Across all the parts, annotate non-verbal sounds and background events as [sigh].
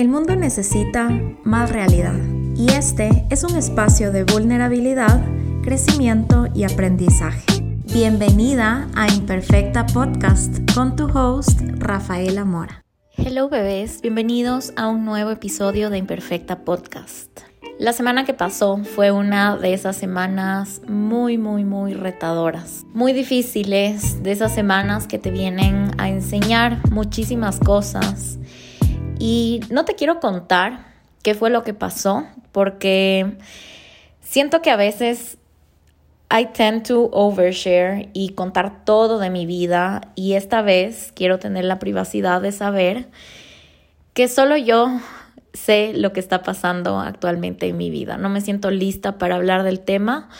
El mundo necesita más realidad y este es un espacio de vulnerabilidad, crecimiento y aprendizaje. Bienvenida a Imperfecta Podcast con tu host Rafaela Mora. Hello bebés, bienvenidos a un nuevo episodio de Imperfecta Podcast. La semana que pasó fue una de esas semanas muy, muy, muy retadoras, muy difíciles, de esas semanas que te vienen a enseñar muchísimas cosas. Y no te quiero contar qué fue lo que pasó, porque siento que a veces I tend to overshare y contar todo de mi vida y esta vez quiero tener la privacidad de saber que solo yo sé lo que está pasando actualmente en mi vida. No me siento lista para hablar del tema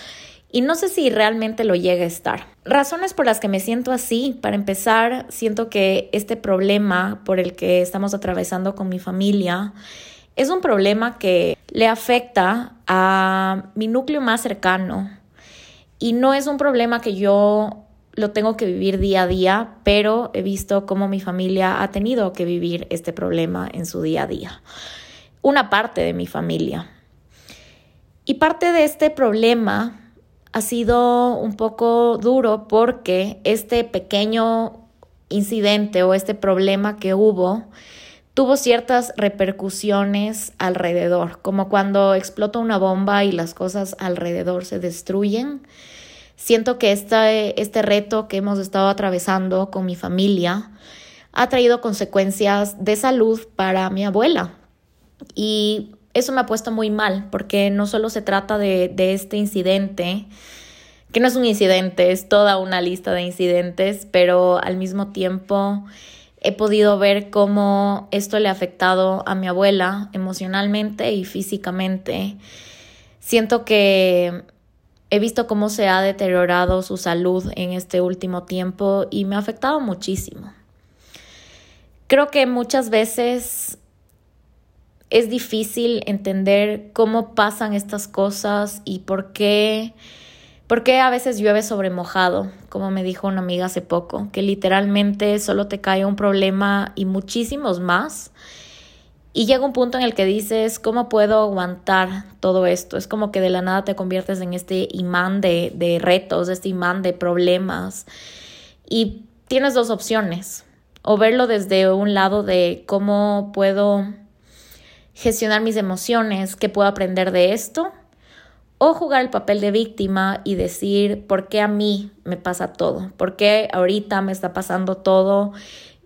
y no sé si realmente lo llegue a estar. Razones por las que me siento así, para empezar, siento que este problema por el que estamos atravesando con mi familia es un problema que le afecta a mi núcleo más cercano y no es un problema que yo lo tengo que vivir día a día, pero he visto cómo mi familia ha tenido que vivir este problema en su día a día una parte de mi familia. Y parte de este problema ha sido un poco duro porque este pequeño incidente o este problema que hubo tuvo ciertas repercusiones alrededor, como cuando explota una bomba y las cosas alrededor se destruyen. Siento que este, este reto que hemos estado atravesando con mi familia ha traído consecuencias de salud para mi abuela, y eso me ha puesto muy mal, porque no solo se trata de, este incidente, que no es un incidente, es toda una lista de incidentes, pero al mismo tiempo he podido ver cómo esto le ha afectado a mi abuela emocionalmente y físicamente. Siento que he visto cómo se ha deteriorado su salud en este último tiempo y me ha afectado muchísimo. Creo que muchas veces es difícil entender cómo pasan estas cosas y por qué, por qué a veces llueve sobre mojado, como me dijo una amiga hace poco, que literalmente solo te cae un problema y muchísimos más. Y llega un punto en el que dices, ¿cómo puedo aguantar todo esto? Es como que de la nada te conviertes en este imán de, de retos, este imán de problemas. Y tienes dos opciones. O verlo desde un lado de cómo puedo gestionar mis emociones, qué puedo aprender de esto, o jugar el papel de víctima y decir por qué a mí me pasa todo, por qué ahorita me está pasando todo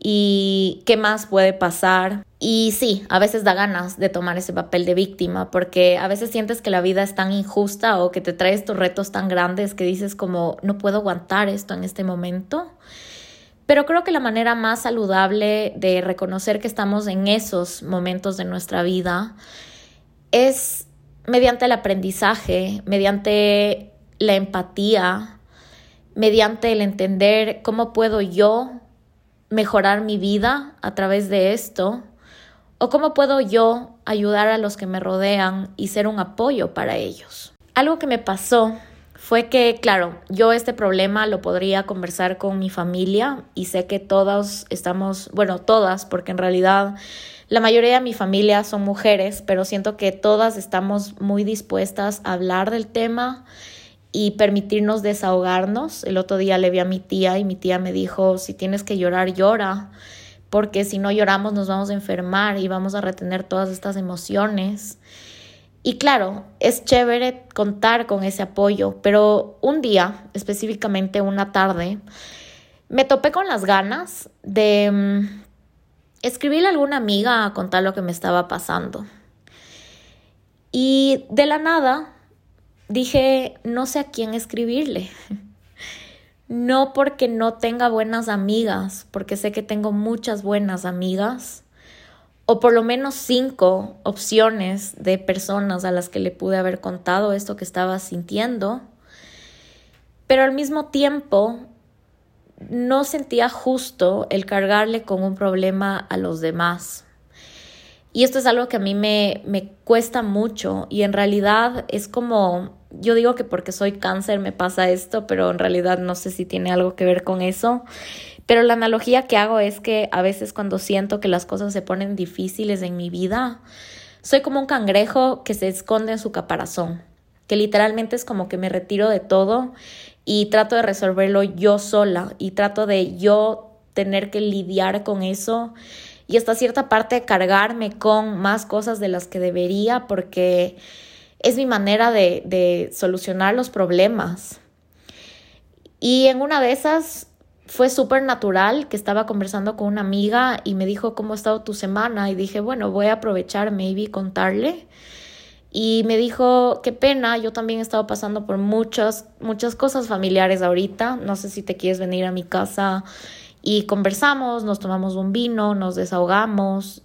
y qué más puede pasar. Y sí, a veces da ganas de tomar ese papel de víctima porque a veces sientes que la vida es tan injusta o que te trae estos retos tan grandes que dices como no puedo aguantar esto en este momento. Pero creo que la manera más saludable de reconocer que estamos en esos momentos de nuestra vida es mediante el aprendizaje, mediante la empatía, mediante el entender cómo puedo yo mejorar mi vida a través de esto o cómo puedo yo ayudar a los que me rodean y ser un apoyo para ellos. Algo que me pasó fue que, claro, yo este problema lo podría conversar con mi familia y sé que todos estamos, bueno, todas, porque en realidad la mayoría de mi familia son mujeres, pero siento que todas estamos muy dispuestas a hablar del tema y permitirnos desahogarnos. El otro día le vi a mi tía y mi tía me dijo, si tienes que llorar, llora, porque si no lloramos nos vamos a enfermar y vamos a retener todas estas emociones. Y claro, es chévere contar con ese apoyo, pero un día, específicamente una tarde, me topé con las ganas de mm, escribirle a alguna amiga a contar lo que me estaba pasando. Y de la nada dije, no sé a quién escribirle. [laughs] No porque no tenga buenas amigas, porque sé que tengo muchas buenas amigas, o por lo menos cinco opciones de personas a las que le pude haber contado esto que estaba sintiendo, pero al mismo tiempo no sentía justo el cargarle con un problema a los demás. Y esto es algo que a mí me, me cuesta mucho y en realidad es como, yo digo que porque soy cáncer me pasa esto, pero en realidad no sé si tiene algo que ver con eso Pero la analogía que hago es que a veces cuando siento que las cosas se ponen difíciles en mi vida, soy como un cangrejo que se esconde en su caparazón, que literalmente es como que me retiro de todo y trato de resolverlo yo sola y trato de yo tener que lidiar con eso y hasta cierta parte cargarme con más cosas de las que debería porque es mi manera de, solucionar los problemas. Y en una de esas fue súper natural que estaba conversando con una amiga y me dijo cómo ha estado tu semana y dije, bueno, voy a aprovechar, maybe contarle. Y me dijo, qué pena, yo también he estado pasando por muchas, muchas cosas familiares ahorita. No sé si te quieres venir a mi casa y conversamos, nos tomamos un vino, nos desahogamos.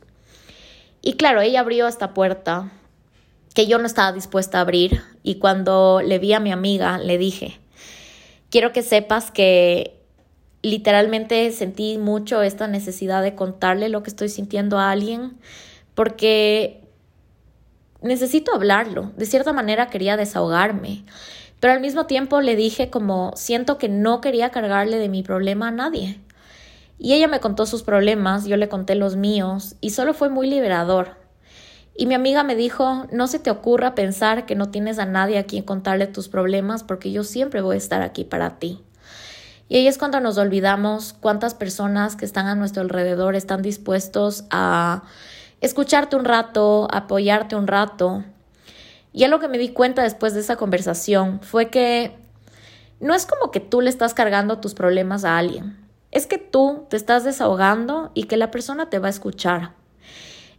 Y claro, ella abrió esta puerta que yo no estaba dispuesta a abrir y cuando le vi a mi amiga le dije, quiero que sepas que literalmente sentí mucho esta necesidad de contarle lo que estoy sintiendo a alguien porque necesito hablarlo. De cierta manera quería desahogarme, pero al mismo tiempo le dije como siento que no quería cargarle de mi problema a nadie. Y ella me contó sus problemas, yo le conté los míos, y solo fue muy liberador. Y mi amiga me dijo, no se te ocurra pensar que no tienes a nadie a quien contarle tus problemas, porque yo siempre voy a estar aquí para ti. Y ahí es cuando nos olvidamos cuántas personas que están a nuestro alrededor están dispuestos a escucharte un rato, apoyarte un rato. Y algo que me di cuenta después de esa conversación fue que no es como que tú le estás cargando tus problemas a alguien es que tú te estás desahogando y que la persona te va a escuchar.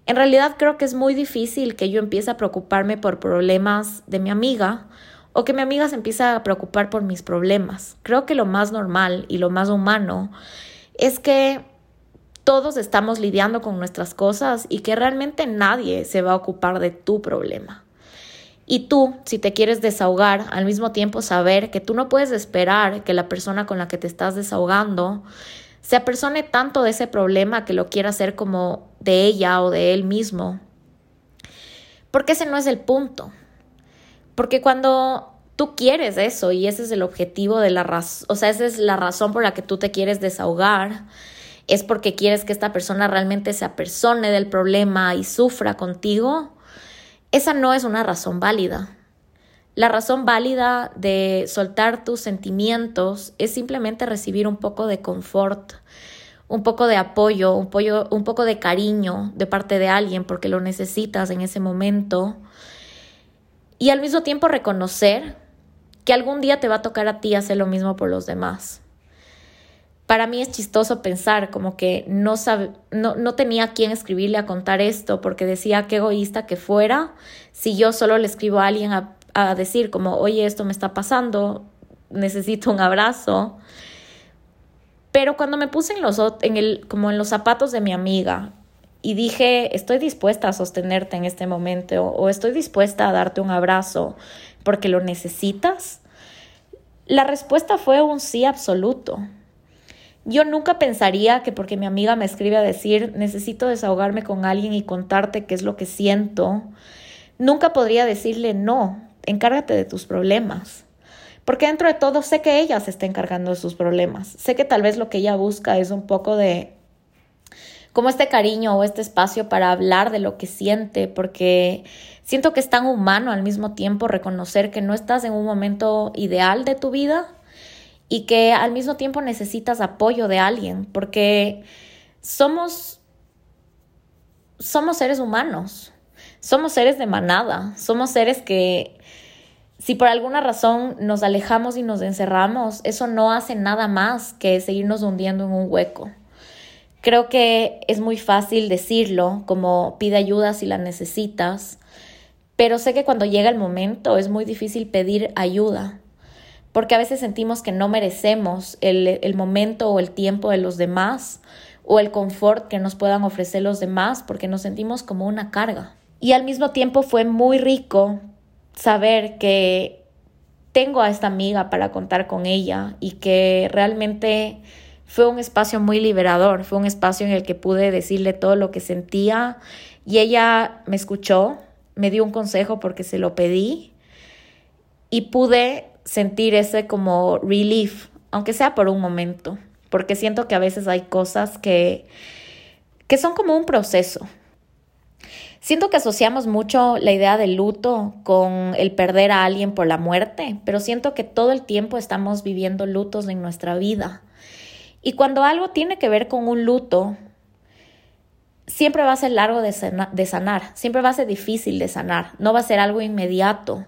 En realidad creo que es muy difícil que yo empiece a preocuparme por problemas de mi amiga o que mi amiga se empiece a preocupar por mis problemas. Creo que lo más normal y lo más humano es que todos estamos lidiando con nuestras cosas y que realmente nadie se va a ocupar de tu problema. Y tú, si te quieres desahogar, al mismo tiempo saber que tú no puedes esperar que la persona con la que te estás desahogando se apersone tanto de ese problema que lo quiera hacer como de ella o de él mismo. Porque ese no es el punto. Porque cuando tú quieres eso y ese es el objetivo de la razón, o sea, esa es la razón por la que tú te quieres desahogar, es porque quieres que esta persona realmente se apersone del problema y sufra contigo, esa no es una razón válida. La razón válida de soltar tus sentimientos es simplemente recibir un poco de confort, un poco de apoyo, un, un poco de cariño de parte de alguien porque lo necesitas en ese momento. Y al mismo tiempo reconocer que algún día te va a tocar a ti hacer lo mismo por los demás para mí es chistoso pensar como que no, sabe, no, no tenía a quién escribirle a contar esto porque decía qué egoísta que fuera si yo solo le escribo a alguien a, a decir como, oye, esto me está pasando, necesito un abrazo. Pero cuando me puse en los, en el, como en los zapatos de mi amiga y dije, estoy dispuesta a sostenerte en este momento o estoy dispuesta a darte un abrazo porque lo necesitas, la respuesta fue un sí absoluto. Yo nunca pensaría que porque mi amiga me escribe a decir necesito desahogarme con alguien y contarte qué es lo que siento, nunca podría decirle no, encárgate de tus problemas. Porque dentro de todo sé que ella se está encargando de sus problemas. Sé que tal vez lo que ella busca es un poco de como este cariño o este espacio para hablar de lo que siente, porque siento que es tan humano al mismo tiempo reconocer que no estás en un momento ideal de tu vida y que al mismo tiempo necesitas apoyo de alguien, porque somos, somos seres humanos, somos seres de manada, somos seres que si por alguna razón nos alejamos y nos encerramos, eso no hace nada más que seguirnos hundiendo en un hueco. Creo que es muy fácil decirlo, como pide ayuda si la necesitas, pero sé que cuando llega el momento es muy difícil pedir ayuda porque a veces sentimos que no merecemos el, momento o el tiempo de los demás o el confort que nos puedan ofrecer los demás porque nos sentimos como una carga. Y al mismo tiempo fue muy rico saber que tengo a esta amiga para contar con ella y que realmente fue un espacio muy liberador, fue un espacio en el que pude decirle todo lo que sentía y ella me escuchó, me dio un consejo porque se lo pedí y pude sentir ese como relief, aunque sea por un momento. porque siento que a veces hay cosas que, que son como un proceso. Siento que asociamos mucho la idea del luto con el perder a alguien por la muerte, pero siento que todo el tiempo estamos viviendo lutos en nuestra vida. Y cuando algo tiene que ver con un luto, siempre va a ser largo de, sanar, siempre va a ser difícil de sanar, no va a ser algo inmediato.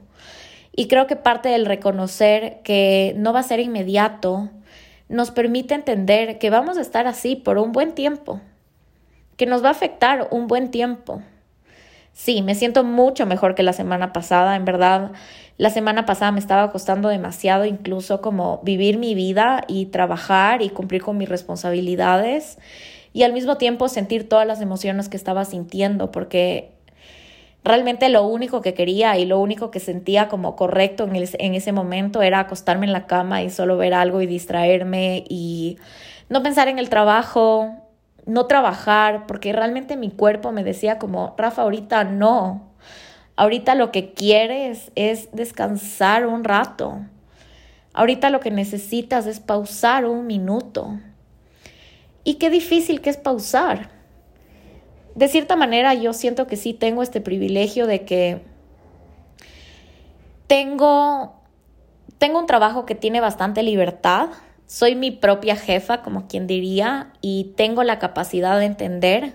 Y creo que parte del reconocer que no va a ser inmediato nos permite entender que vamos a estar así por un buen tiempo, que nos va a afectar un buen tiempo. Sí, me siento mucho mejor que la semana pasada, en verdad. La semana pasada me estaba costando demasiado incluso como vivir mi vida y trabajar y cumplir con mis responsabilidades y al mismo tiempo sentir todas las emociones que estaba sintiendo porque realmente lo único que quería y lo único que sentía como correcto en, en ese momento era acostarme en la cama y solo ver algo y distraerme y no pensar en el trabajo, no trabajar, porque realmente mi cuerpo me decía como, Rafa, ahorita no. Ahorita lo que quieres es descansar un rato. Ahorita lo que necesitas es pausar un minuto. Y qué difícil que es pausar. De cierta manera yo siento que sí tengo este privilegio de que tengo, tengo un trabajo que tiene bastante libertad soy mi propia jefa, como quien diría, y tengo la capacidad de entender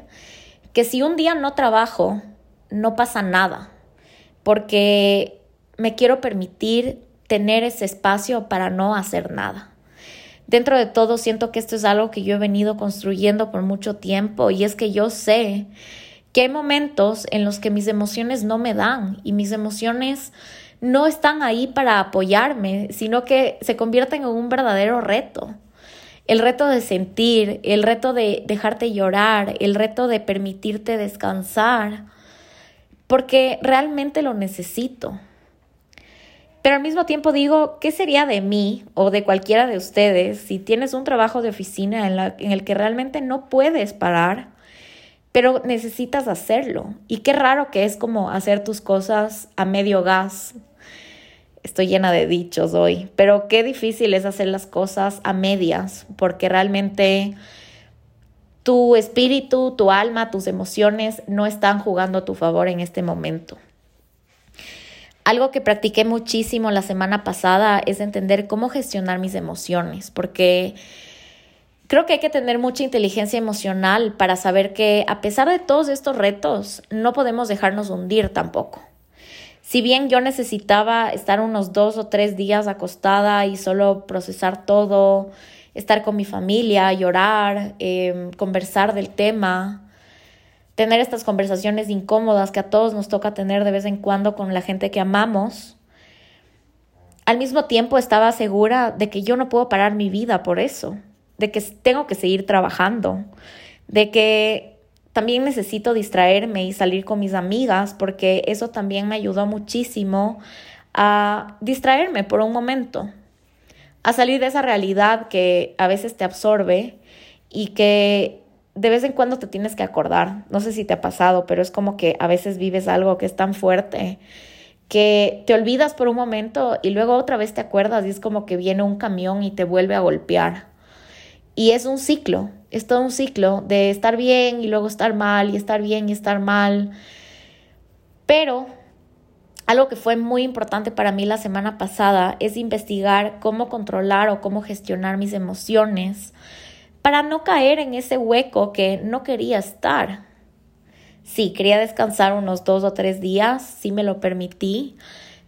que si un día no trabajo, no pasa nada, porque me quiero permitir tener ese espacio para no hacer nada. Dentro de todo, siento que esto es algo que yo he venido construyendo por mucho tiempo y es que yo sé que hay momentos en los que mis emociones no me dan y mis emociones no están ahí para apoyarme, sino que se convierten en un verdadero reto. El reto de sentir, el reto de dejarte llorar, el reto de permitirte descansar, porque realmente lo necesito. Pero al mismo tiempo digo, ¿qué sería de mí o de cualquiera de ustedes si tienes un trabajo de oficina en, en el que realmente no puedes parar, pero necesitas hacerlo? Y qué raro que es como hacer tus cosas a medio gas, estoy llena de dichos hoy, pero qué difícil es hacer las cosas a medias, porque realmente tu espíritu, tu alma, tus emociones no están jugando a tu favor en este momento. Algo que practiqué muchísimo la semana pasada es entender cómo gestionar mis emociones, porque creo que hay que tener mucha inteligencia emocional para saber que a pesar de todos estos retos, no podemos dejarnos hundir tampoco. Si bien yo necesitaba estar unos dos o tres días acostada y solo procesar todo, estar con mi familia, llorar, em, conversar del tema, tener estas conversaciones incómodas que a todos nos toca tener de vez en cuando con la gente que amamos, al mismo tiempo estaba segura de que yo no puedo parar mi vida por eso, de que tengo que seguir trabajando, de que también necesito distraerme y salir con mis amigas porque eso también me ayudó muchísimo a distraerme por un momento, a salir de esa realidad que a veces te absorbe y que de vez en cuando te tienes que acordar. No sé si te ha pasado, pero es como que a veces vives algo que es tan fuerte que te olvidas por un momento y luego otra vez te acuerdas y es como que viene un camión y te vuelve a golpear. Y es un ciclo, es todo un ciclo de estar bien y luego estar mal y estar bien y estar mal. Pero algo que fue muy importante para mí la semana pasada es investigar cómo controlar o cómo gestionar mis emociones para no caer en ese hueco que no quería estar. Sí, quería descansar unos dos o tres días, sí me lo permití,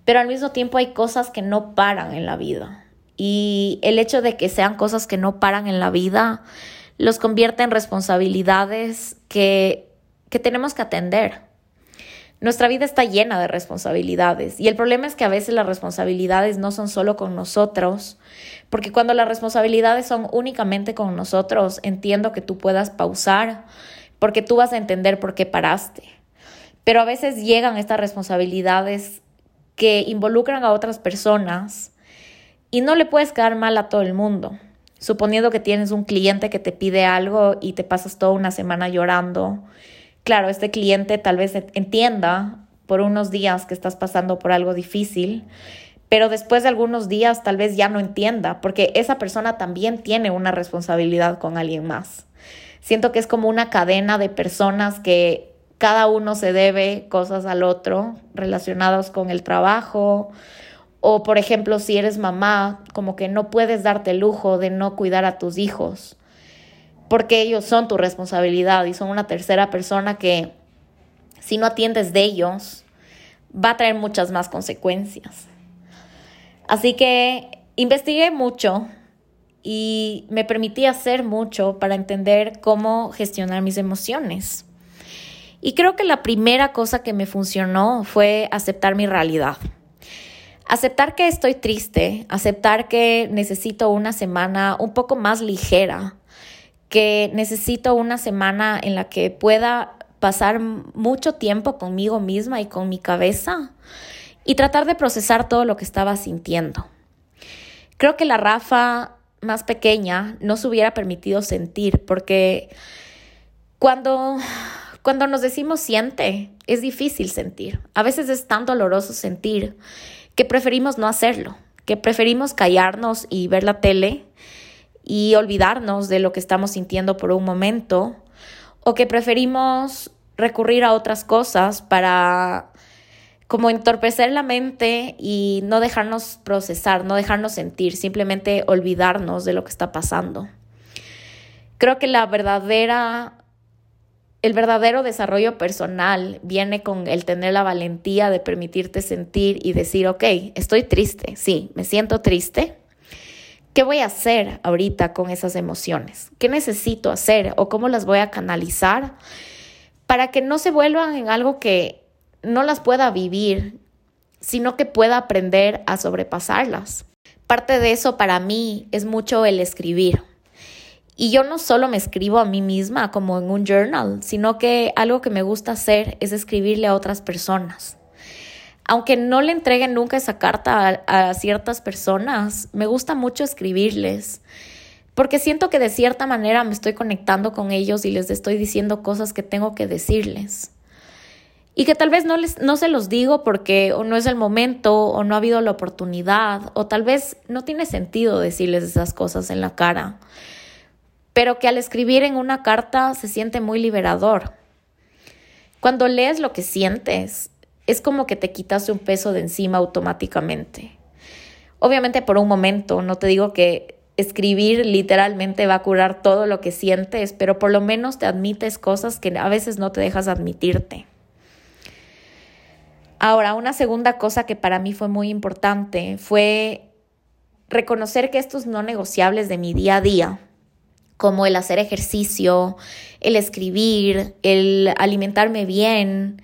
pero al mismo tiempo hay cosas que no paran en la vida. Y el hecho de que sean cosas que no paran en la vida los convierte en responsabilidades que, que tenemos que atender. Nuestra vida está llena de responsabilidades y el problema es que a veces las responsabilidades no son solo con nosotros, porque cuando las responsabilidades son únicamente con nosotros, entiendo que tú puedas pausar, porque tú vas a entender por qué paraste. Pero a veces llegan estas responsabilidades que involucran a otras personas y no le puedes quedar mal a todo el mundo. Suponiendo que tienes un cliente que te pide algo y te pasas toda una semana llorando. Claro, este cliente tal vez entienda por unos días que estás pasando por algo difícil, pero después de algunos días tal vez ya no entienda, porque esa persona también tiene una responsabilidad con alguien más. Siento que es como una cadena de personas que cada uno se debe cosas al otro relacionados con el trabajo. O, por ejemplo, si eres mamá, como que no puedes darte el lujo de no cuidar a tus hijos, porque ellos son tu responsabilidad y son una tercera persona que, si no atiendes de ellos, va a traer muchas más consecuencias. Así que investigué mucho y me permití hacer mucho para entender cómo gestionar mis emociones. Y creo que la primera cosa que me funcionó fue aceptar mi realidad. Aceptar que estoy triste, aceptar que necesito una semana un poco más ligera, que necesito una semana en la que pueda pasar mucho tiempo conmigo misma y con mi cabeza y tratar de procesar todo lo que estaba sintiendo. Creo que la Rafa más pequeña no se hubiera permitido sentir porque cuando, cuando nos decimos siente, es difícil sentir. A veces es tan doloroso sentir que preferimos no hacerlo, que preferimos callarnos y ver la tele y olvidarnos de lo que estamos sintiendo por un momento, o que preferimos recurrir a otras cosas para como entorpecer la mente y no dejarnos procesar, no dejarnos sentir, simplemente olvidarnos de lo que está pasando. Creo que la verdadera el verdadero desarrollo personal viene con el tener la valentía de permitirte sentir y decir, ok, estoy triste, sí, me siento triste. ¿Qué voy a hacer ahorita con esas emociones? ¿Qué necesito hacer o cómo las voy a canalizar para que no se vuelvan en algo que no las pueda vivir, sino que pueda aprender a sobrepasarlas. Parte de eso para mí es mucho el escribir. Y yo no solo me escribo a mí misma como en un journal, sino que algo que me gusta hacer es escribirle a otras personas. Aunque no le entreguen nunca esa carta a, ciertas personas, me gusta mucho escribirles porque siento que de cierta manera me estoy conectando con ellos y les estoy diciendo cosas que tengo que decirles y que tal vez no, les, no se los digo porque no es el momento o no ha habido la oportunidad o tal vez no tiene sentido decirles esas cosas en la cara, pero que al escribir en una carta se siente muy liberador. Cuando lees lo que sientes, es como que te quitas un peso de encima automáticamente. Obviamente por un momento, no te digo que escribir literalmente va a curar todo lo que sientes, pero por lo menos te admites cosas que a veces no te dejas admitirte. Ahora, una segunda cosa que para mí fue muy importante fue reconocer que estos no negociables de mi día a día, como el hacer ejercicio, el escribir, el alimentarme bien,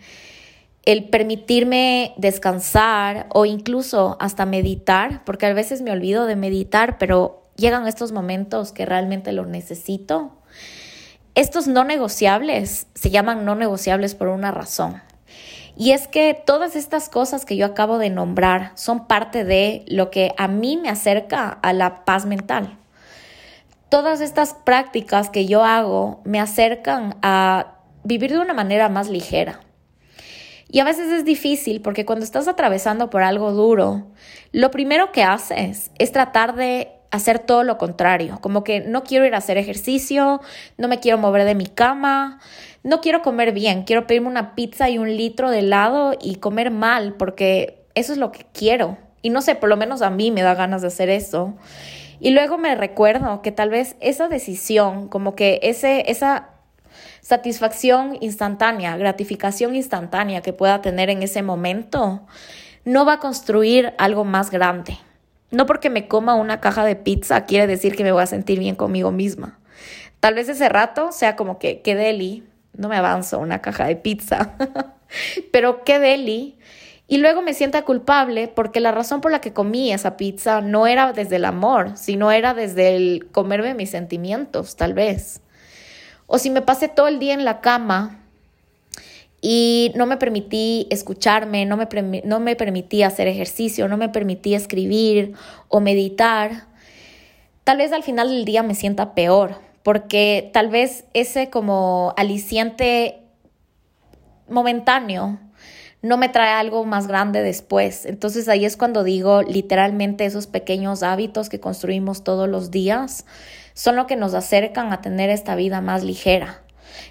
el permitirme descansar o incluso hasta meditar, porque a veces me olvido de meditar, pero llegan estos momentos que realmente lo necesito. Estos no negociables se llaman no negociables por una razón. Y es que todas estas cosas que yo acabo de nombrar son parte de lo que a mí me acerca a la paz mental. Todas estas prácticas que yo hago me acercan a vivir de una manera más ligera. Y a veces es difícil porque cuando estás atravesando por algo duro, lo primero que haces es tratar de hacer todo lo contrario, como que no quiero ir a hacer ejercicio, no me quiero mover de mi cama, no quiero comer bien, quiero pedirme una pizza y un litro de helado y comer mal porque eso es lo que quiero. Y no sé, por lo menos a mí me da ganas de hacer eso. Y luego me recuerdo que tal vez esa decisión, como que ese, esa satisfacción instantánea, gratificación instantánea que pueda tener en ese momento, no va a construir algo más grande. No porque me coma una caja de pizza quiere decir que me voy a sentir bien conmigo misma. Tal vez ese rato sea como que, qué deli, no me avanzo una caja de pizza, [laughs] pero qué deli. Y luego me sienta culpable porque la razón por la que comí esa pizza no era desde el amor, sino era desde el comerme mis sentimientos, tal vez. O si me pasé todo el día en la cama y no me permití escucharme, no me, no me permití hacer ejercicio, no me permití escribir o meditar, tal vez al final del día me sienta peor porque tal vez ese como aliciente momentáneo no me trae algo más grande después. Entonces ahí es cuando digo literalmente esos pequeños hábitos que construimos todos los días son lo que nos acercan a tener esta vida más ligera.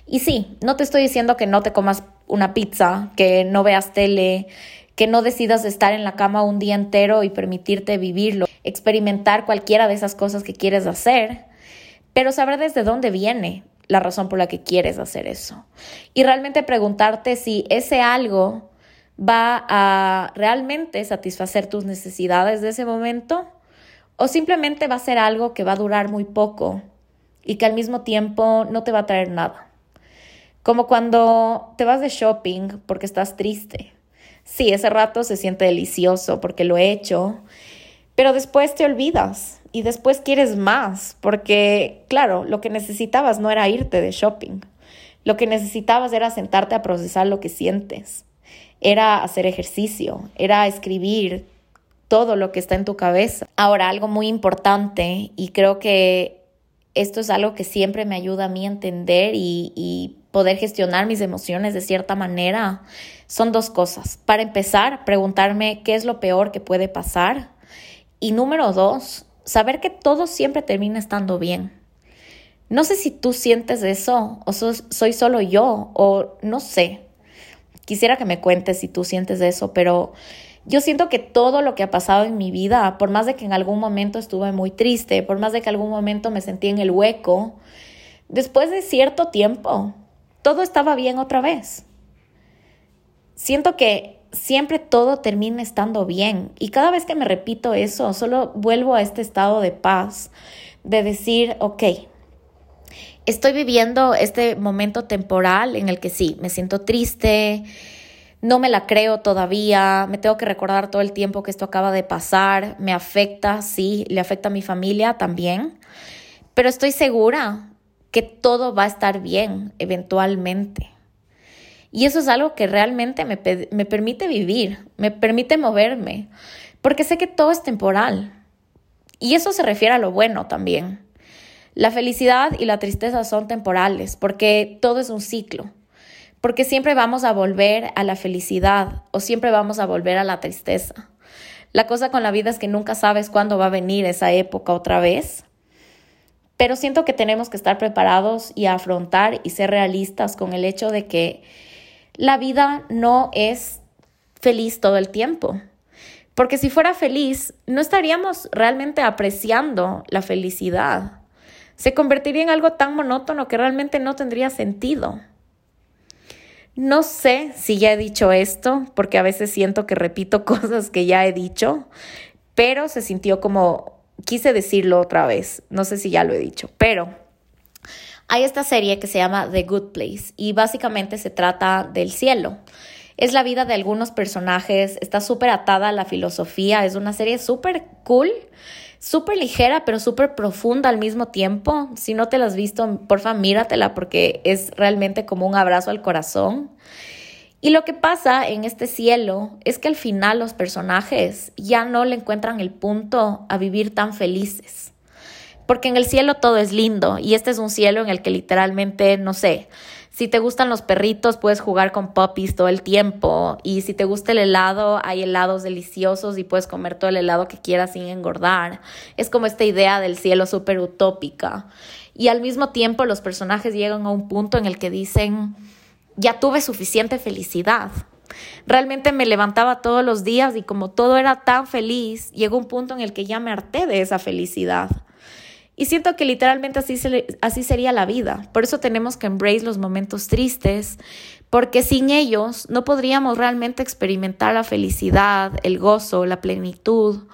Y sí, no te estoy diciendo que no te comas una pizza, que no veas tele, que no decidas estar en la cama un día entero y permitirte vivirlo, experimentar cualquiera de esas cosas que quieres hacer, pero saber desde dónde viene la razón por la que quieres hacer eso. Y realmente preguntarte si ese algo va a realmente satisfacer tus necesidades de ese momento o simplemente va a ser algo que va a durar muy poco y que al mismo tiempo no te va a traer nada. Como cuando te vas de shopping porque estás triste. Sí, ese rato se siente delicioso porque lo he hecho, pero después te olvidas y después quieres más porque, claro, lo que necesitabas no era irte de shopping. Lo que necesitabas era sentarte a procesar lo que sientes era hacer ejercicio, era escribir todo lo que está en tu cabeza. Ahora, algo muy importante, y creo que esto es algo que siempre me ayuda a mí a entender y, poder gestionar mis emociones de cierta manera, son dos cosas. Para empezar, preguntarme qué es lo peor que puede pasar. Y número dos, saber que todo siempre termina estando bien. No sé si tú sientes eso o soy solo yo o no sé, Quisiera que me cuentes si tú sientes eso, pero yo siento que todo lo que ha pasado en mi vida, por más de que en algún momento estuve muy triste, por más de que algún momento me sentí en el hueco, después de cierto tiempo, todo estaba bien otra vez. Siento que siempre todo termina estando bien y cada vez que me repito eso, solo vuelvo a este estado de paz, de decir, ok, estoy viviendo este momento temporal en el que sí, me siento triste, no me la creo todavía, me tengo que recordar todo el tiempo que esto acaba de pasar, me afecta, sí, le afecta a mi familia también, pero estoy segura que todo va a estar bien eventualmente. Y eso es algo que realmente me, me permite vivir, me permite moverme, porque sé que todo es temporal. Y eso se refiere a lo bueno también. La felicidad y la tristeza son temporales porque todo es un ciclo, porque siempre vamos a volver a la felicidad o siempre vamos a volver a la tristeza. La cosa con la vida es que nunca sabes cuándo va a venir esa época otra vez, pero siento que tenemos que estar preparados y afrontar y ser realistas con el hecho de que la vida no es feliz todo el tiempo. Porque si fuera feliz, no estaríamos realmente apreciando la felicidad se convertiría en algo tan monótono que realmente no tendría sentido. No sé si ya he dicho esto, porque a veces siento que repito [laughs] cosas que ya he dicho, pero se sintió como, quise decirlo otra vez, no sé si ya lo he dicho, pero hay esta serie que se llama The Good Place y básicamente se trata del cielo. Es la vida de algunos personajes, está súper atada a la filosofía, es una serie súper cool súper ligera, pero súper profunda al mismo tiempo. Si no te la has visto, porfa, míratela porque es realmente como un abrazo al corazón. Y lo que pasa en este cielo es que al final los personajes ya no le encuentran el punto a vivir tan felices. Porque en el cielo todo es lindo y este es un cielo en el que literalmente, no sé, si te gustan los perritos, puedes jugar con puppies todo el tiempo. Y si te gusta el helado, hay helados deliciosos y puedes comer todo el helado que quieras sin engordar. Es como esta idea del cielo súper utópica. Y al mismo tiempo los personajes llegan a un punto en el que dicen, ya tuve suficiente felicidad. Realmente me levantaba todos los días y como todo era tan feliz, llegó un punto en el que ya me harté de esa felicidad. Y siento que literalmente así, así sería la vida. Por eso tenemos que embrace los momentos tristes, porque sin ellos no podríamos realmente experimentar la felicidad, el gozo, la plenitud,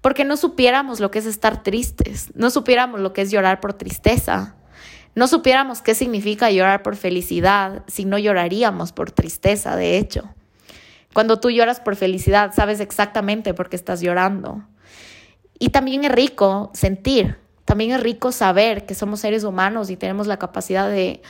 porque no supiéramos lo que es estar tristes, no supiéramos lo que es llorar por tristeza, no supiéramos qué significa llorar por felicidad, si no lloraríamos por tristeza, de hecho. Cuando tú lloras por felicidad, sabes exactamente por qué estás llorando. Y también es rico sentir, también es rico saber que somos seres humanos y tenemos la capacidad de,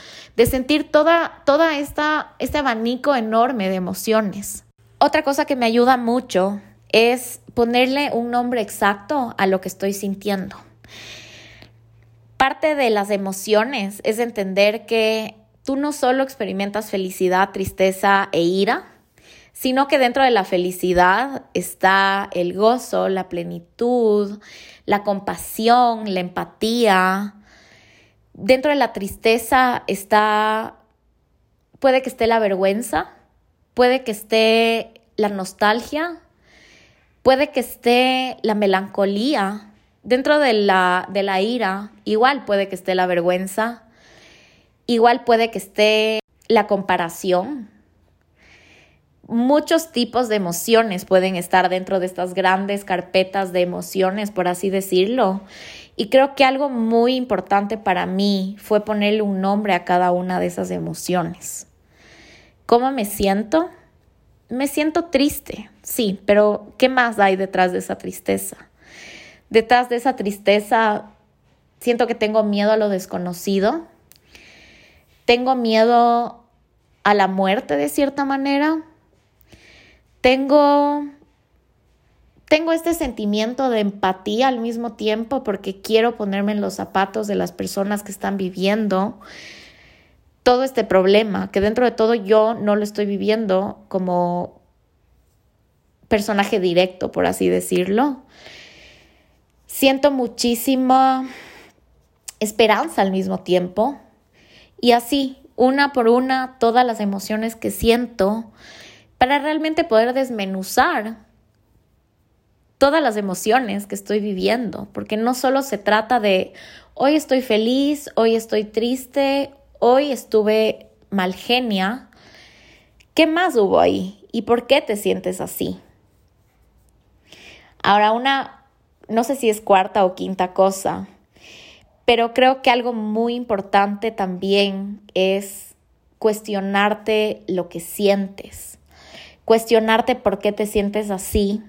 sentir toda, toda esta, este abanico enorme de emociones. Otra cosa que me ayuda mucho es ponerle un nombre exacto a lo que estoy sintiendo. Parte de las emociones es entender que tú no solo experimentas felicidad, tristeza e ira, sino que dentro de la felicidad está el gozo, la plenitud, la compasión, la empatía. Dentro de la tristeza está, puede que esté la vergüenza, puede que esté la nostalgia, puede que esté la melancolía. Dentro de la, de la ira, igual puede que esté la vergüenza, igual puede que esté la comparación, muchos tipos de emociones pueden estar dentro de estas grandes carpetas de emociones, por así decirlo. Y creo que algo muy importante para mí fue ponerle un nombre a cada una de esas emociones. ¿Cómo me siento? Me siento triste, sí, pero ¿qué más hay detrás de esa tristeza? Detrás de esa tristeza siento que tengo miedo a lo desconocido, tengo miedo a la muerte de cierta manera, tengo, tengo este sentimiento de empatía al mismo tiempo porque quiero ponerme en los zapatos de las personas que están viviendo todo este problema, que dentro de todo yo no lo estoy viviendo como personaje directo, por así decirlo. Siento muchísima esperanza al mismo tiempo y así, una por una, todas las emociones que siento para realmente poder desmenuzar todas las emociones que estoy viviendo, porque no solo se trata de hoy estoy feliz, hoy estoy triste, hoy estuve mal genia. ¿Qué más hubo ahí? ¿Y por qué te sientes así? Ahora, una, no sé si es cuarta o quinta cosa, pero creo que algo muy importante también es cuestionarte lo que sientes cuestionarte por qué te sientes así,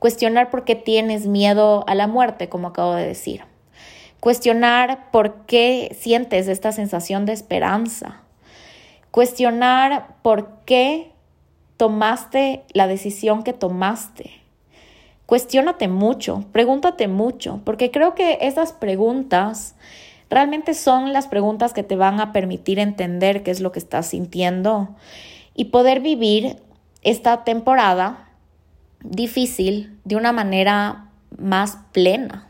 cuestionar por qué tienes miedo a la muerte, como acabo de decir, cuestionar por qué sientes esta sensación de esperanza, cuestionar por qué tomaste la decisión que tomaste. Cuestiónate mucho, pregúntate mucho, porque creo que esas preguntas realmente son las preguntas que te van a permitir entender qué es lo que estás sintiendo y poder vivir esta temporada difícil de una manera más plena.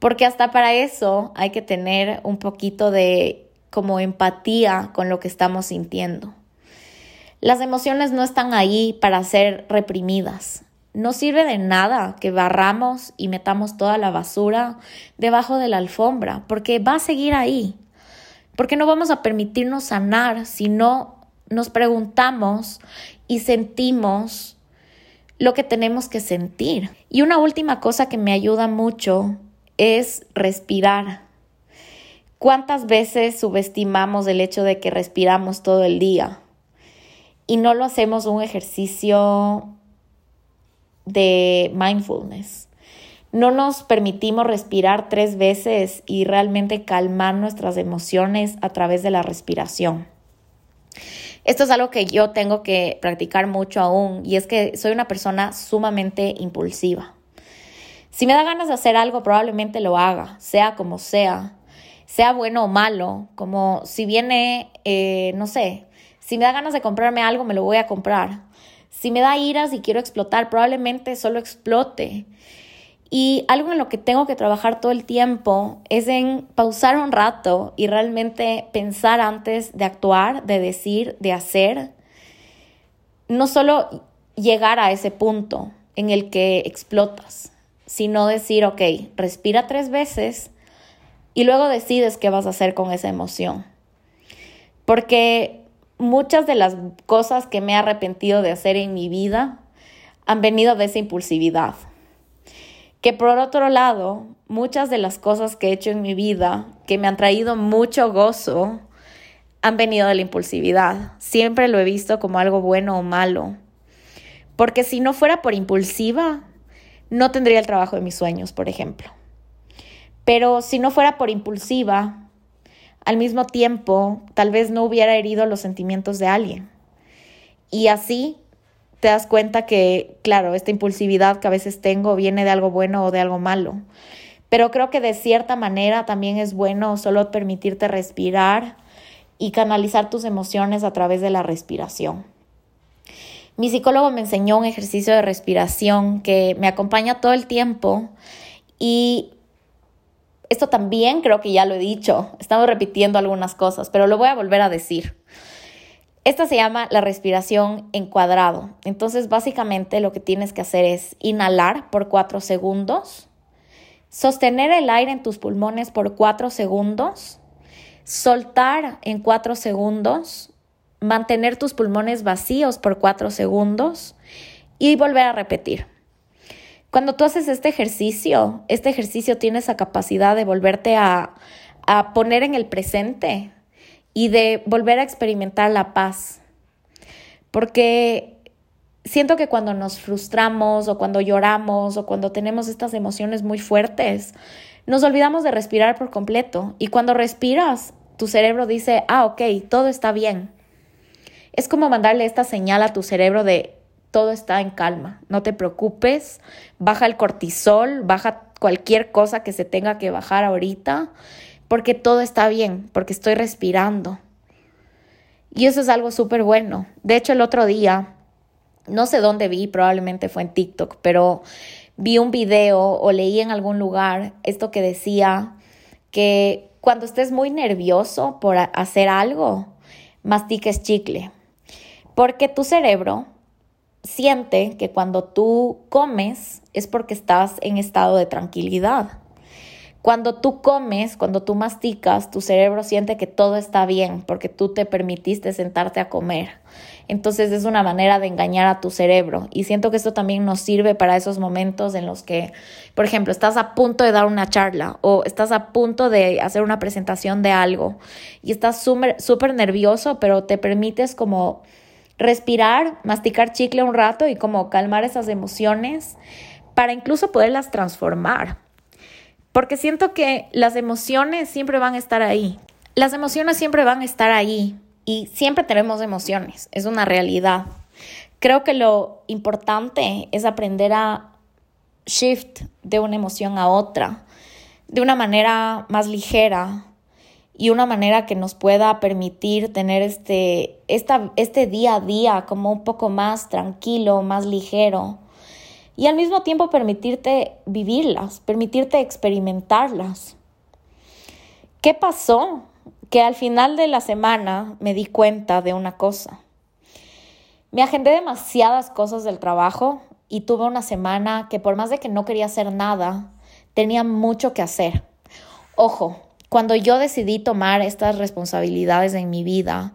Porque hasta para eso hay que tener un poquito de como empatía con lo que estamos sintiendo. Las emociones no están ahí para ser reprimidas. No sirve de nada que barramos y metamos toda la basura debajo de la alfombra, porque va a seguir ahí. Porque no vamos a permitirnos sanar si no nos preguntamos y sentimos lo que tenemos que sentir. Y una última cosa que me ayuda mucho es respirar. ¿Cuántas veces subestimamos el hecho de que respiramos todo el día y no lo hacemos un ejercicio de mindfulness? No nos permitimos respirar tres veces y realmente calmar nuestras emociones a través de la respiración. Esto es algo que yo tengo que practicar mucho aún y es que soy una persona sumamente impulsiva. Si me da ganas de hacer algo, probablemente lo haga, sea como sea, sea bueno o malo, como si viene, eh, no sé, si me da ganas de comprarme algo, me lo voy a comprar. Si me da iras y quiero explotar, probablemente solo explote. Y algo en lo que tengo que trabajar todo el tiempo es en pausar un rato y realmente pensar antes de actuar, de decir, de hacer. No solo llegar a ese punto en el que explotas, sino decir, ok, respira tres veces y luego decides qué vas a hacer con esa emoción. Porque muchas de las cosas que me he arrepentido de hacer en mi vida han venido de esa impulsividad que por otro lado, muchas de las cosas que he hecho en mi vida, que me han traído mucho gozo, han venido de la impulsividad. Siempre lo he visto como algo bueno o malo. Porque si no fuera por impulsiva, no tendría el trabajo de mis sueños, por ejemplo. Pero si no fuera por impulsiva, al mismo tiempo, tal vez no hubiera herido los sentimientos de alguien. Y así te das cuenta que, claro, esta impulsividad que a veces tengo viene de algo bueno o de algo malo. Pero creo que de cierta manera también es bueno solo permitirte respirar y canalizar tus emociones a través de la respiración. mi psicólogo me enseñó un ejercicio de respiración que me acompaña todo el tiempo y esto también creo que ya lo he dicho, estamos repitiendo algunas cosas, pero lo voy a volver a decir. Esta se llama la respiración en cuadrado. Entonces, básicamente lo que tienes que hacer es inhalar por cuatro segundos, sostener el aire en tus pulmones por cuatro segundos, soltar en cuatro segundos, mantener tus pulmones vacíos por cuatro segundos y volver a repetir. Cuando tú haces este ejercicio, este ejercicio tiene esa capacidad de volverte a, a poner en el presente, y de volver a experimentar la paz. Porque siento que cuando nos frustramos o cuando lloramos o cuando tenemos estas emociones muy fuertes, nos olvidamos de respirar por completo. Y cuando respiras, tu cerebro dice, ah, ok, todo está bien. Es como mandarle esta señal a tu cerebro de todo está en calma, no te preocupes, baja el cortisol, baja cualquier cosa que se tenga que bajar ahorita porque todo está bien, porque estoy respirando. Y eso es algo súper bueno. De hecho, el otro día, no sé dónde vi, probablemente fue en TikTok, pero vi un video o leí en algún lugar esto que decía que cuando estés muy nervioso por hacer algo, mastiques chicle. Porque tu cerebro siente que cuando tú comes es porque estás en estado de tranquilidad. Cuando tú comes, cuando tú masticas, tu cerebro siente que todo está bien porque tú te permitiste sentarte a comer. Entonces es una manera de engañar a tu cerebro. Y siento que esto también nos sirve para esos momentos en los que, por ejemplo, estás a punto de dar una charla o estás a punto de hacer una presentación de algo y estás súper nervioso, pero te permites como respirar, masticar chicle un rato y como calmar esas emociones para incluso poderlas transformar. Porque siento que las emociones siempre van a estar ahí. Las emociones siempre van a estar ahí y siempre tenemos emociones, es una realidad. Creo que lo importante es aprender a shift de una emoción a otra, de una manera más ligera y una manera que nos pueda permitir tener este, este día a día como un poco más tranquilo, más ligero y al mismo tiempo permitirte vivirlas, permitirte experimentarlas. ¿Qué pasó? Que al final de la semana me di cuenta de una cosa. Me agendé demasiadas cosas del trabajo y tuve una semana que por más de que no quería hacer nada, tenía mucho que hacer. Ojo, cuando yo decidí tomar estas responsabilidades en mi vida,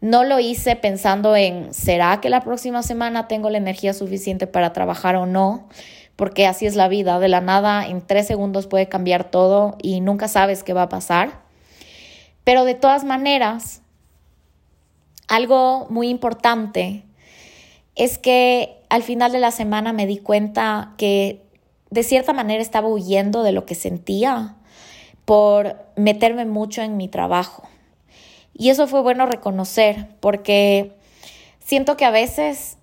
no lo hice pensando en, ¿será que la próxima semana tengo la energía suficiente para trabajar o no? Porque así es la vida, de la nada en tres segundos puede cambiar todo y nunca sabes qué va a pasar. Pero de todas maneras, algo muy importante es que al final de la semana me di cuenta que de cierta manera estaba huyendo de lo que sentía por meterme mucho en mi trabajo. Y eso fue bueno reconocer porque siento que a veces,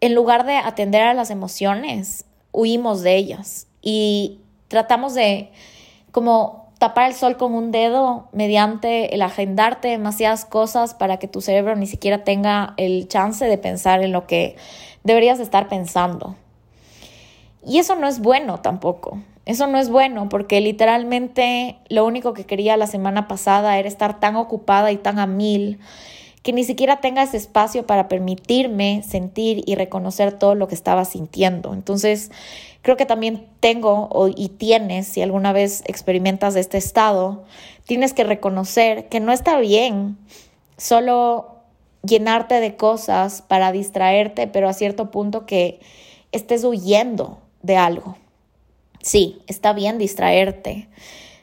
en lugar de atender a las emociones, huimos de ellas y tratamos de como tapar el sol con un dedo mediante el agendarte demasiadas cosas para que tu cerebro ni siquiera tenga el chance de pensar en lo que deberías estar pensando. Y eso no es bueno tampoco. Eso no es bueno porque literalmente lo único que quería la semana pasada era estar tan ocupada y tan a mil que ni siquiera tenga ese espacio para permitirme sentir y reconocer todo lo que estaba sintiendo. Entonces, creo que también tengo y tienes, si alguna vez experimentas este estado, tienes que reconocer que no está bien solo llenarte de cosas para distraerte, pero a cierto punto que estés huyendo de algo. Sí, está bien distraerte.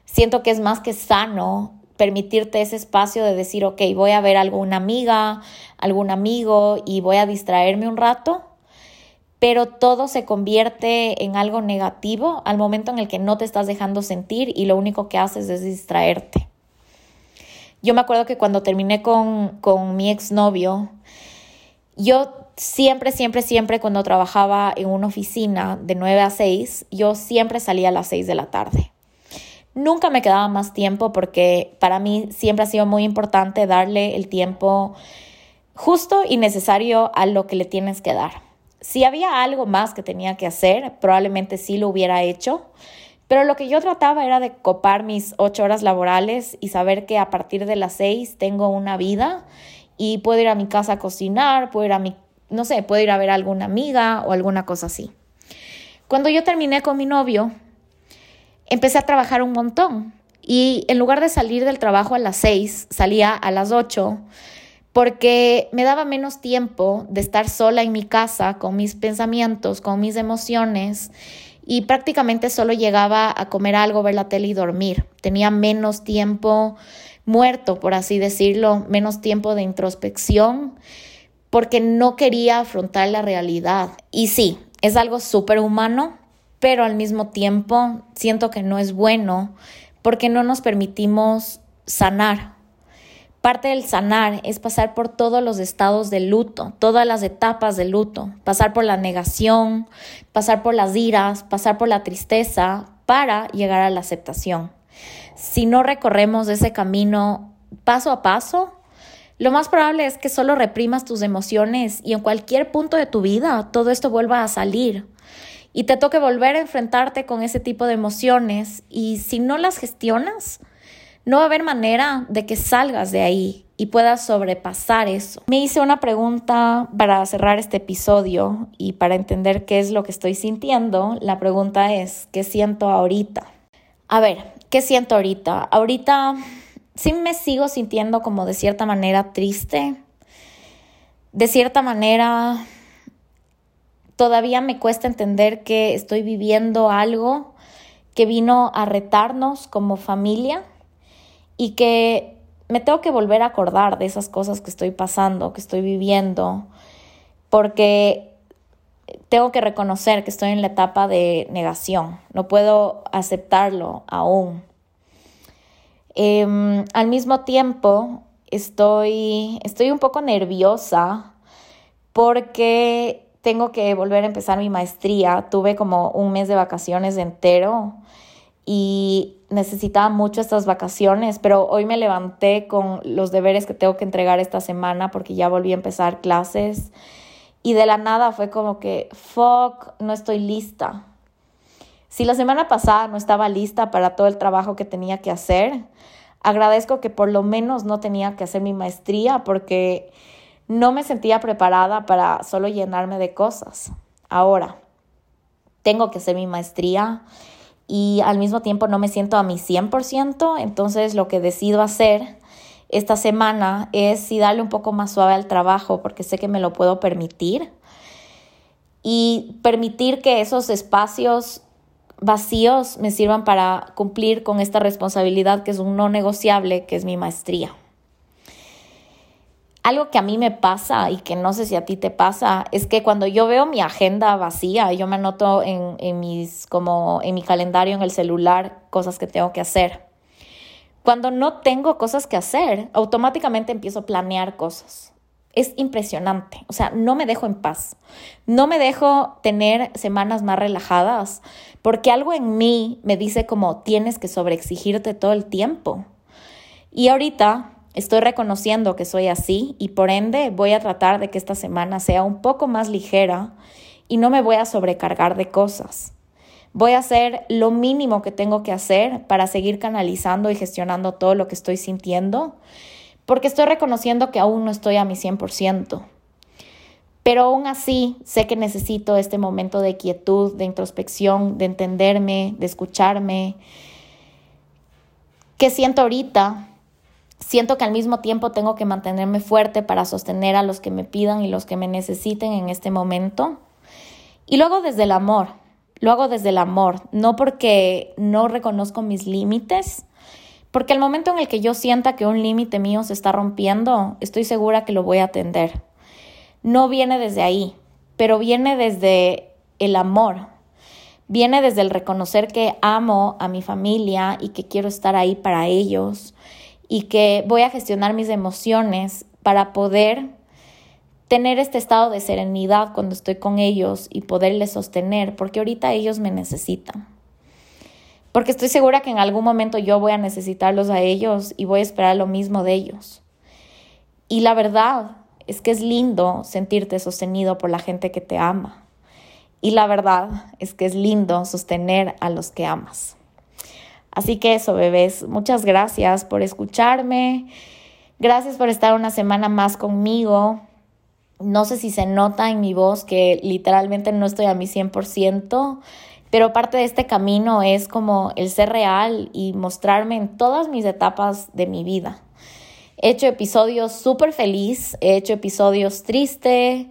Siento que es más que sano permitirte ese espacio de decir, ok, voy a ver a alguna amiga, algún amigo y voy a distraerme un rato, pero todo se convierte en algo negativo al momento en el que no te estás dejando sentir y lo único que haces es distraerte. Yo me acuerdo que cuando terminé con, con mi exnovio, yo siempre, siempre, siempre cuando trabajaba en una oficina de 9 a 6, yo siempre salía a las 6 de la tarde. Nunca me quedaba más tiempo porque para mí siempre ha sido muy importante darle el tiempo justo y necesario a lo que le tienes que dar. Si había algo más que tenía que hacer, probablemente sí lo hubiera hecho, pero lo que yo trataba era de copar mis ocho horas laborales y saber que a partir de las seis tengo una vida y puedo ir a mi casa a cocinar, puedo ir a mi, no sé, puedo ir a ver a alguna amiga o alguna cosa así. Cuando yo terminé con mi novio, empecé a trabajar un montón y en lugar de salir del trabajo a las seis, salía a las ocho porque me daba menos tiempo de estar sola en mi casa con mis pensamientos, con mis emociones y prácticamente solo llegaba a comer algo, ver la tele y dormir. Tenía menos tiempo muerto, por así decirlo, menos tiempo de introspección porque no quería afrontar la realidad. Y sí, es algo súper humano, pero al mismo tiempo siento que no es bueno porque no nos permitimos sanar. Parte del sanar es pasar por todos los estados de luto, todas las etapas de luto, pasar por la negación, pasar por las iras, pasar por la tristeza para llegar a la aceptación. Si no recorremos ese camino paso a paso, lo más probable es que solo reprimas tus emociones y en cualquier punto de tu vida todo esto vuelva a salir y te toque volver a enfrentarte con ese tipo de emociones y si no las gestionas, no va a haber manera de que salgas de ahí y puedas sobrepasar eso. Me hice una pregunta para cerrar este episodio y para entender qué es lo que estoy sintiendo. La pregunta es, ¿qué siento ahorita? A ver, ¿qué siento ahorita? Ahorita sí me sigo sintiendo como de cierta manera triste. De cierta manera todavía me cuesta entender que estoy viviendo algo que vino a retarnos como familia y que me tengo que volver a acordar de esas cosas que estoy pasando, que estoy viviendo, porque tengo que reconocer que estoy en la etapa de negación, no puedo aceptarlo aún. Em, al mismo tiempo, estoy, estoy un poco nerviosa porque tengo que volver a empezar mi maestría. Tuve como un mes de vacaciones entero y necesitaba mucho estas vacaciones, pero hoy me levanté con los deberes que tengo que entregar esta semana porque ya volví a empezar clases y de la nada fue como que, fuck, no estoy lista. Si la semana pasada no estaba lista para todo el trabajo que tenía que hacer, agradezco que por lo menos no tenía que hacer mi maestría porque no me sentía preparada para solo llenarme de cosas. Ahora, tengo que hacer mi maestría y al mismo tiempo no me siento a mi 100%, entonces lo que decido hacer esta semana es si darle un poco más suave al trabajo porque sé que me lo puedo permitir y permitir que esos espacios vacíos me sirvan para cumplir con esta responsabilidad que es un no negociable, que es mi maestría. Algo que a mí me pasa y que no sé si a ti te pasa es que cuando yo veo mi agenda vacía, yo me anoto en, en, mis, como en mi calendario en el celular cosas que tengo que hacer. Cuando no tengo cosas que hacer, automáticamente empiezo a planear cosas. Es impresionante, o sea, no me dejo en paz. No me dejo tener semanas más relajadas porque algo en mí me dice como tienes que sobreexigirte todo el tiempo. Y ahorita Estoy reconociendo que soy así y por ende voy a tratar de que esta semana sea un poco más ligera y no me voy a sobrecargar de cosas. Voy a hacer lo mínimo que tengo que hacer para seguir canalizando y gestionando todo lo que estoy sintiendo, porque estoy reconociendo que aún no estoy a mi 100%. Pero aún así sé que necesito este momento de quietud, de introspección, de entenderme, de escucharme. ¿Qué siento ahorita? Siento que al mismo tiempo tengo que mantenerme fuerte para sostener a los que me pidan y los que me necesiten en este momento. Y lo hago desde el amor, lo hago desde el amor, no porque no reconozco mis límites, porque el momento en el que yo sienta que un límite mío se está rompiendo, estoy segura que lo voy a atender. No viene desde ahí, pero viene desde el amor, viene desde el reconocer que amo a mi familia y que quiero estar ahí para ellos y que voy a gestionar mis emociones para poder tener este estado de serenidad cuando estoy con ellos y poderles sostener, porque ahorita ellos me necesitan. Porque estoy segura que en algún momento yo voy a necesitarlos a ellos y voy a esperar lo mismo de ellos. Y la verdad es que es lindo sentirte sostenido por la gente que te ama. Y la verdad es que es lindo sostener a los que amas. Así que eso, bebés, muchas gracias por escucharme. Gracias por estar una semana más conmigo. No sé si se nota en mi voz que literalmente no estoy a mi 100%, pero parte de este camino es como el ser real y mostrarme en todas mis etapas de mi vida. He hecho episodios súper feliz, he hecho episodios tristes,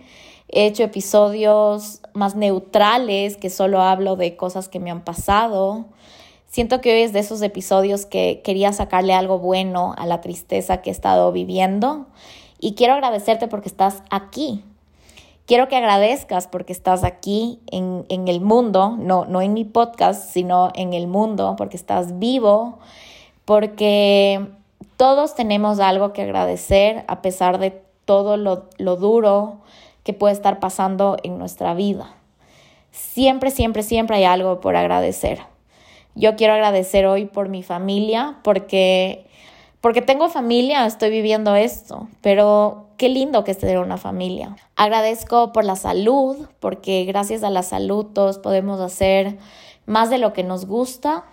he hecho episodios más neutrales que solo hablo de cosas que me han pasado. Siento que hoy es de esos episodios que quería sacarle algo bueno a la tristeza que he estado viviendo y quiero agradecerte porque estás aquí. Quiero que agradezcas porque estás aquí en, en el mundo, no, no en mi podcast, sino en el mundo, porque estás vivo, porque todos tenemos algo que agradecer a pesar de todo lo, lo duro que puede estar pasando en nuestra vida. Siempre, siempre, siempre hay algo por agradecer. Yo quiero agradecer hoy por mi familia, porque, porque tengo familia, estoy viviendo esto, pero qué lindo que es tener una familia. Agradezco por la salud, porque gracias a la salud todos podemos hacer más de lo que nos gusta.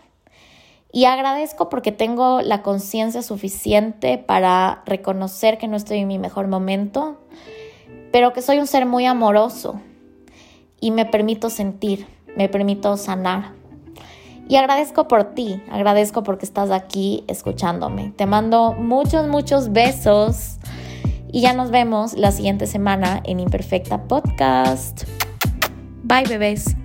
Y agradezco porque tengo la conciencia suficiente para reconocer que no estoy en mi mejor momento, pero que soy un ser muy amoroso y me permito sentir, me permito sanar. Y agradezco por ti, agradezco porque estás aquí escuchándome. Te mando muchos, muchos besos y ya nos vemos la siguiente semana en Imperfecta Podcast. Bye bebés.